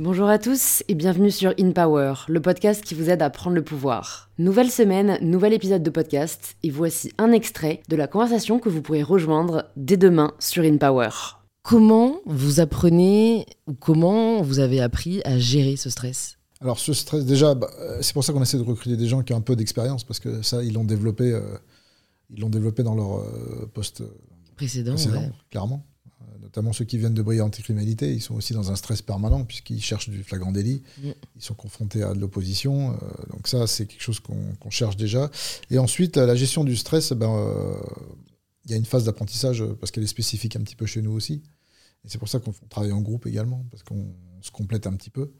Bonjour à tous et bienvenue sur In Power, le podcast qui vous aide à prendre le pouvoir. Nouvelle semaine, nouvel épisode de podcast et voici un extrait de la conversation que vous pourrez rejoindre dès demain sur In Power. Comment vous apprenez ou comment vous avez appris à gérer ce stress? Alors ce stress, déjà, bah, euh, c'est pour ça qu'on essaie de recruter des gens qui ont un peu d'expérience parce que ça, ils l'ont développé, euh, ils l'ont développé dans leur euh, poste précédent, précédent ouais. clairement. Notamment ceux qui viennent de briller anticriminalité, ils sont aussi dans un stress permanent puisqu'ils cherchent du flagrant délit, Mm. ils sont confrontés à de l'opposition. euh, donc ça, c'est quelque chose qu'on cherche déjà. Et ensuite, la gestion du stress, ben, euh, il y a une phase d'apprentissage parce qu'elle est spécifique un petit peu chez nous aussi. Et c'est pour ça qu'on travaille en groupe également, parce qu'on se complète un petit peu.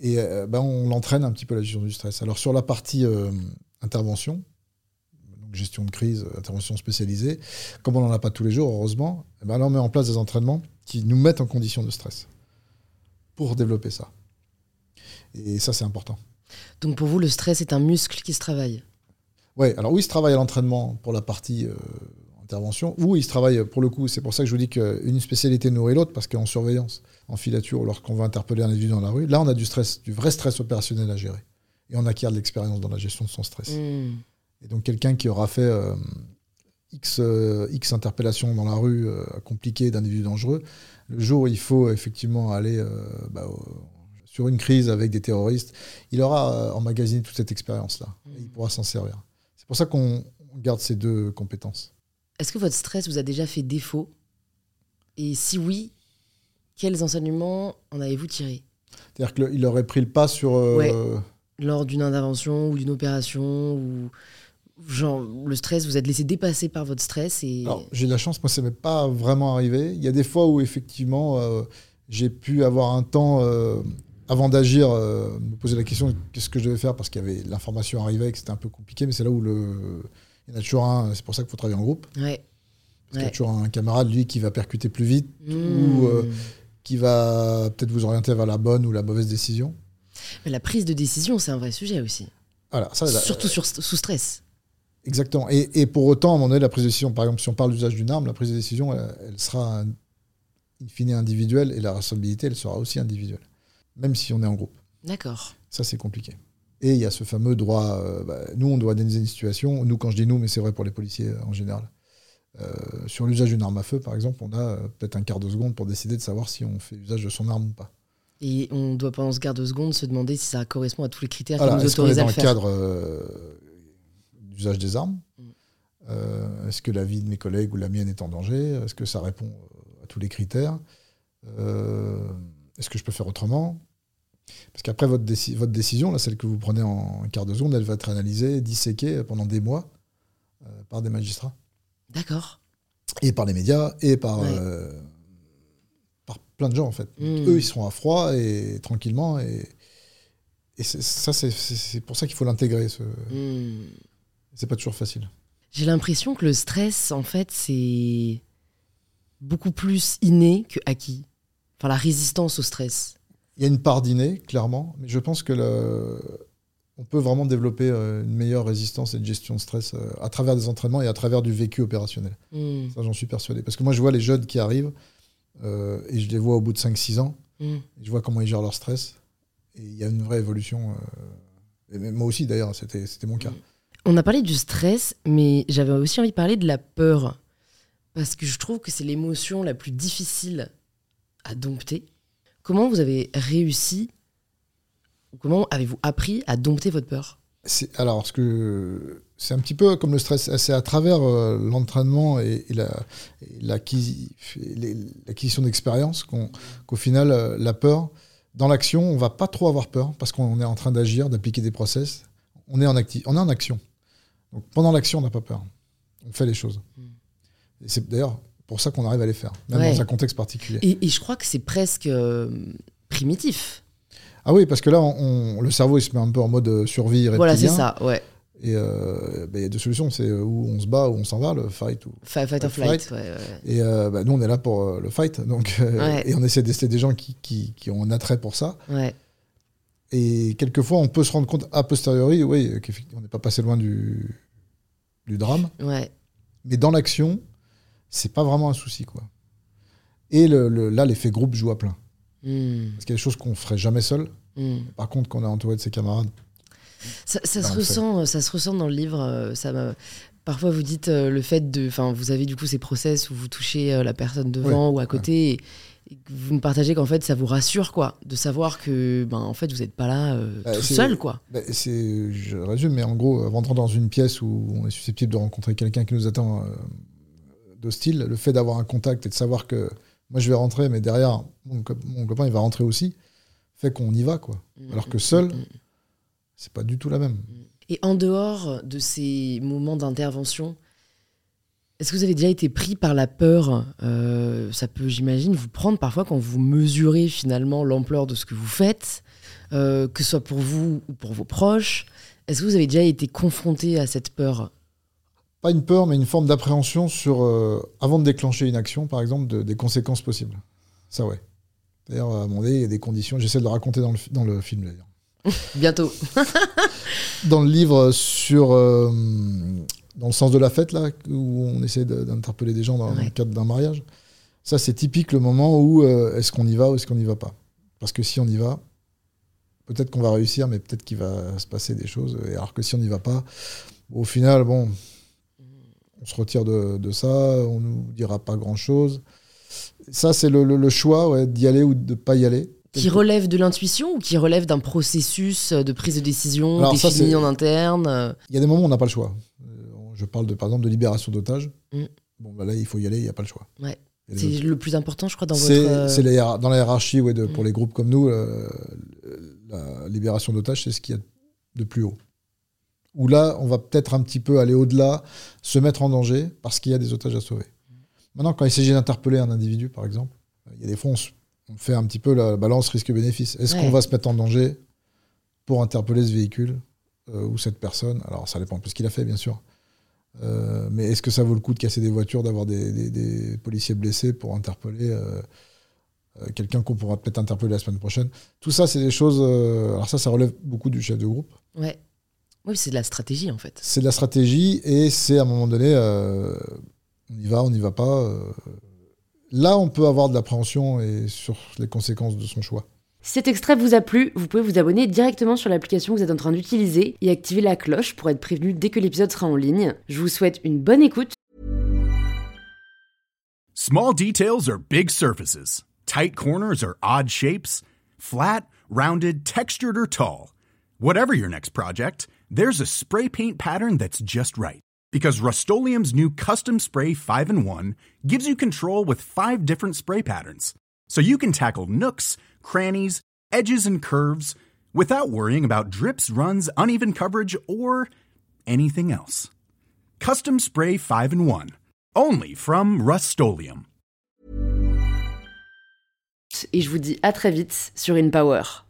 Et euh, ben, on l'entraîne un petit peu la gestion du stress. Alors sur la partie intervention, gestion de crise, euh, intervention spécialisée, comme on n'en a pas tous les jours, heureusement, eh ben là on met en place des entraînements qui nous mettent en condition de stress pour développer ça. Et ça, c'est important. Donc pour vous, le stress est un muscle qui se travaille. Ouais, alors oui, il se travaille à l'entraînement pour la partie euh, intervention, ou il se travaille pour le coup, c'est pour ça que je vous dis qu'une spécialité nourrit l'autre, parce qu'en surveillance, en filature, ou lorsqu'on va interpeller un individu dans la rue, là on a du stress, du vrai stress opérationnel à gérer. Et on acquiert de l'expérience dans la gestion de son stress. Hmm. Et donc quelqu'un qui aura fait euh, X, euh, X interpellations dans la rue euh, compliquées d'individus dangereux, le jour où il faut effectivement aller bah, sur une crise avec des terroristes, il aura emmagasiné toute cette expérience-là. Il pourra s'en servir. C'est pour ça qu'on on garde ces deux compétences. Est-ce que votre stress vous a déjà fait défaut? Et si oui, quels enseignements en avez-vous tiré C'est-à-dire qu'il aurait pris le pas sur... euh, Ouais. lors d'une intervention ou d'une opération ou genre le stress vous êtes laissé dépasser par votre stress et Alors, j'ai de la chance, moi, ça m'est pas vraiment arrivé. Il y a des fois où, effectivement, euh, j'ai pu avoir un temps, euh, avant d'agir, euh, me poser la question qu'est-ce que je devais faire parce qu'il y avait l'information arrivait et que c'était un peu compliqué, mais c'est là où le. Il y en a toujours un, c'est pour ça qu'il faut travailler en groupe. ouais Parce qu'il y a toujours un camarade, lui, qui va percuter plus vite, Mmh. ou qui va peut-être vous orienter vers la bonne ou la mauvaise décision. Mais la prise de décision c'est un vrai sujet aussi Voilà, ça, là, surtout sur, sous stress Exactement. Et, et pour autant, à un moment donné, la prise de décision, par exemple, si on parle d'usage d'une arme, la prise de décision, elle, elle sera in fine individuelle et la responsabilité, elle sera aussi individuelle. Même si on est en groupe. d'accord Ça, c'est compliqué. Et il y a ce fameux droit. euh, bah, nous, on doit analyser une situation. Nous, quand je dis nous, mais c'est vrai pour les policiers euh, en général. Euh, sur l'usage d'une arme à feu, par exemple, on a euh, peut-être un quart de seconde pour décider de savoir si on fait usage de son arme ou pas. et on doit pendant ce quart de seconde se demander si ça correspond à tous les critères qui nous autorisent à dans le faire cadre euh, d'usage des armes Mm. Euh, Est-ce que la vie de mes collègues ou la mienne est en danger? Est-ce que ça répond euh, à tous les critères? Euh, Est-ce que je peux faire autrement? Parce qu'après votre, déci- votre décision, là, celle que vous prenez en quart de seconde, elle va être analysée, disséquée pendant des mois euh, par des magistrats d'accord et par les médias et par, Ouais. par plein de gens en fait. Mm. Eux, ils seront à froid et tranquillement et, et c'est- ça, c'est- pour ça qu'il faut l'intégrer. Ce... Hmm. C'est pas toujours facile. j'ai l'impression que le stress en fait c'est beaucoup plus inné que acquis enfin la résistance au stress Il y a une part d'inné, clairement, mais je pense que le... on peut vraiment développer euh, une meilleure résistance et une gestion de stress euh, à travers des entraînements et à travers du vécu opérationnel. Hmm. Ça, j'en suis persuadé. Parce que moi, je vois les jeunes qui arrivent euh, et je les vois au bout de 5-6 ans. Hmm. Je vois comment ils gèrent leur stress. Et il y a une vraie évolution. euh, et moi aussi, d'ailleurs, c'était c'était mon cas. On a parlé du stress, mais j'avais aussi envie de parler de la peur. Parce que je trouve que c'est l'émotion la plus difficile à dompter. Comment vous avez réussi, comment avez-vous appris à dompter votre peur? Alors, que c'est un petit peu comme le stress. C'est à travers euh, l'entraînement et, l'acquisition d'expérience qu'au final, euh, la peur, dans l'action, on va pas trop avoir peur parce qu'on est en train d'agir, d'appliquer des process. On est en, acti- on est en action. Donc, pendant l'action, on n'a pas peur. On fait les choses. Et c'est d'ailleurs pour ça qu'on arrive à les faire, même Ouais. dans un contexte particulier. et, et je crois que c'est presque euh, primitif. Ah oui, parce que là, on- on- le cerveau, il se met un peu en mode euh, survie reptilien. Voilà, c'est ça, ouais. Et euh, ben, il y a deux solutions, c'est où on se bat, où on s'en va, le fight. Ou... Fight, fight or flight. ouais, ouais. Et euh, ben, nous, on est là pour euh, le fight, donc, et on essaie d'essayer des gens qui, qui, qui ont un attrait pour ça. Ouais. Et quelquefois, on peut se rendre compte a posteriori, oui, qu'on n'est pas passé loin du, du drame. Ouais. Mais dans l'action, c'est pas vraiment un souci, quoi. Et le, le- là, l'effet groupe joue à plein. Hmm. Parce qu'il y a des choses qu'on ferait jamais seul. Hmm. Par contre, quand on est entouré de ses camarades, Ça, ça Bah, se fait. ressent, ça se ressent dans le livre. euh, Ça m'a- Parfois, vous dites euh, le fait de, enfin, vous avez du coup ces process où vous touchez euh, la personne devant ou à côté, et, et que vous me partagez qu'en fait, ça vous rassure, quoi, de savoir que, ben, en fait, vous n'êtes pas là euh, Euh, tout seul, quoi. bah, c'est, je résume, mais en gros, avant de rentrer dans une pièce où on est susceptible de rencontrer quelqu'un qui nous attend euh, d'hostile, le fait d'avoir un contact et de savoir que moi je vais rentrer, mais derrière mon, co- mon copain il va rentrer aussi, fait qu'on y va quoi. Alors que seul, Mm, mm, c'est pas du tout la même. Et en dehors de ces moments d'intervention, est-ce que vous avez déjà été pris par la peur Euh, Ça peut, j'imagine, vous prendre parfois quand vous mesurez finalement l'ampleur de ce que vous faites, euh, que ce soit pour vous ou pour vos proches. Est-ce que vous avez déjà été confronté à cette peur? Pas une peur, mais une forme d'appréhension sur, euh, avant de déclencher une action, par exemple, de- des conséquences possibles. Ça, ouais. D'ailleurs, à un moment donné, il y a des conditions, j'essaie de le raconter dans le, dans le film d'ailleurs. Bientôt. Dans le livre sur. Dans le sens de la fête, là, où on essaie d'interpeller des gens dans, le cadre d'un mariage, ça, c'est typique le moment où euh, est-ce qu'on y va ou est-ce qu'on n'y va pas? Parce que si on y va, peut-être qu'on va réussir, mais peut-être qu'il va se passer des choses. Et alors que si on n'y va pas, au final, bon, on se retire de, de ça, on nous dira pas grand-chose. Ça, c'est le, le- le choix ouais, d'y aller ou de ne pas y aller. Qui relève de l'intuition ou qui relève d'un processus de prise de décision Alors ça, défini c'est- en interne? Il y a des moments où on n'a pas le choix. Je parle de, par exemple de libération d'otages. Mm. Bon, bah là, il faut y aller, il n'y a pas le choix. Ouais. C'est le plus important, je crois, dans votre. C'est euh, c'est la dans la hiérarchie ouais, de, pour Mm. les groupes comme nous, euh, la libération d'otages, c'est ce qu'il y a de plus haut. Où là, on va peut-être un petit peu aller au-delà, se mettre en danger parce qu'il y a des otages à sauver. Maintenant, quand il s'agit d'interpeller un individu, par exemple, il y a des fois, on, fait un petit peu la balance risque-bénéfice. Est-ce Ouais. qu'on va se mettre en danger pour interpeller ce véhicule euh, ou cette personne? Alors, ça dépend un peu ce qu'il a fait, bien sûr. Euh, mais est-ce que ça vaut le coup de casser des voitures, d'avoir des, des- des policiers blessés pour interpeller euh, euh, quelqu'un qu'on pourra peut-être interpeller la semaine prochaine? Tout ça, c'est des choses. alors, ça, ça relève beaucoup du chef de groupe. Ouais. Oui, c'est de la stratégie, en fait. C'est de la stratégie et c'est à un moment donné, on y va, on n'y va pas. Là, on peut avoir de l'appréhension et sur les conséquences de son choix. Si cet extrait vous a plu, vous pouvez vous abonner directement sur l'application que vous êtes en train d'utiliser et activer la cloche pour être prévenu dès que l'épisode sera en ligne. Je vous souhaite une bonne écoute. Small details are big surfaces. Tight corners are odd shapes. Flat, rounded, textured, or tall. Whatever your next project, there's a spray paint pattern that's just right. Because Rust new Custom Spray 5 in 1 gives you control with five different spray patterns. So you can tackle nooks, crannies, edges, and curves without worrying about drips, runs, uneven coverage, or anything else. Custom Spray 5 in 1. Only from Rust Et je vous dis à très vite sur InPower.